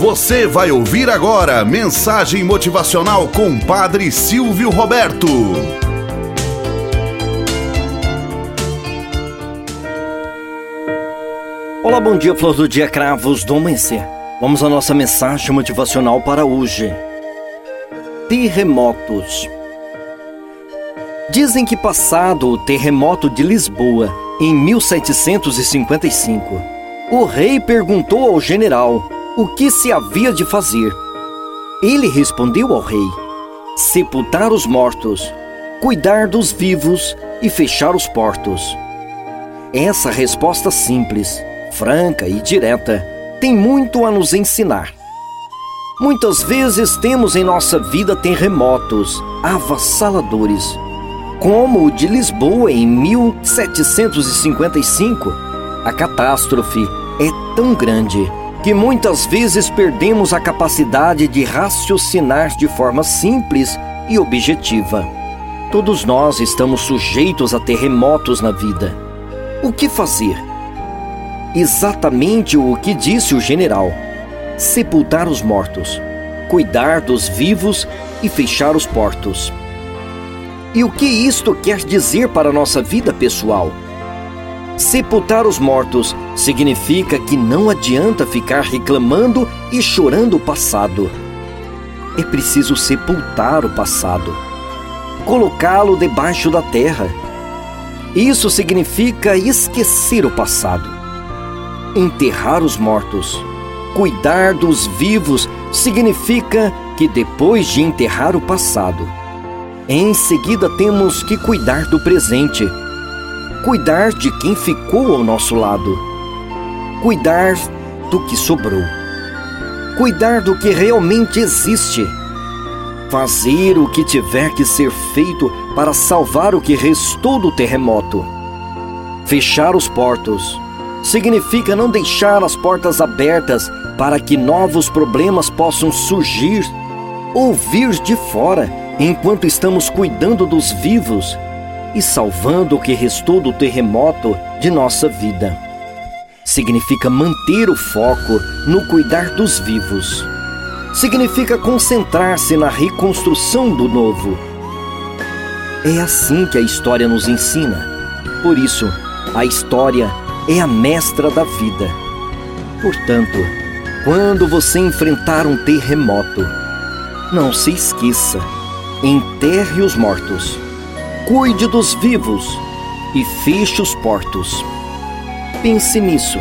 Você vai ouvir agora mensagem motivacional com Padre Silvio Roberto. Olá, bom dia, flor do dia, cravos do amanhecer. Vamos à nossa mensagem motivacional para hoje. Terremotos. Dizem que passado o terremoto de Lisboa, em 1755, o rei perguntou ao general o que se havia de fazer. Ele respondeu ao rei: sepultar os mortos, cuidar dos vivos e fechar os portos. Essa resposta simples, franca e direta tem muito a nos ensinar. Muitas vezes temos em nossa vida terremotos avassaladores, como o de Lisboa em 1755. A catástrofe é tão grande que muitas vezes perdemos a capacidade de raciocinar de forma simples e objetiva. Todos nós estamos sujeitos a terremotos na vida. O que fazer? Exatamente o que disse o general: sepultar os mortos, cuidar dos vivos e fechar os portos. E o que isto quer dizer para a nossa vida pessoal? Sepultar os mortos significa que não adianta ficar reclamando e chorando o passado. É preciso sepultar o passado, colocá-lo debaixo da terra. Isso significa esquecer o passado. Enterrar os mortos, cuidar dos vivos, significa que depois de enterrar o passado, em seguida temos que cuidar do presente cuidar de quem ficou ao nosso lado, cuidar do que sobrou, cuidar do que realmente existe, fazer o que tiver que ser feito para salvar o que restou do terremoto. Fechar os portos. Significa não deixar as portas abertas para que novos problemas possam surgir ou vir de fora enquanto estamos cuidando dos vivos e salvando o que restou do terremoto de nossa vida. Significa manter o foco no cuidar dos vivos. Significa concentrar-se na reconstrução do novo. É assim que a história nos ensina. Por isso, a história é a mestra da vida. Portanto, quando você enfrentar um terremoto, não se esqueça: enterre os mortos cuide dos vivos e feche os portos. Pense nisso.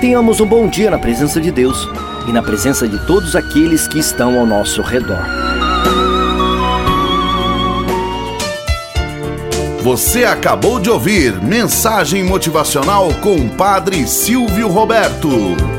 Tenhamos um bom dia na presença de Deus e na presença de todos aqueles que estão ao nosso redor. Você acabou de ouvir Mensagem Motivacional com o Padre Silvio Roberto.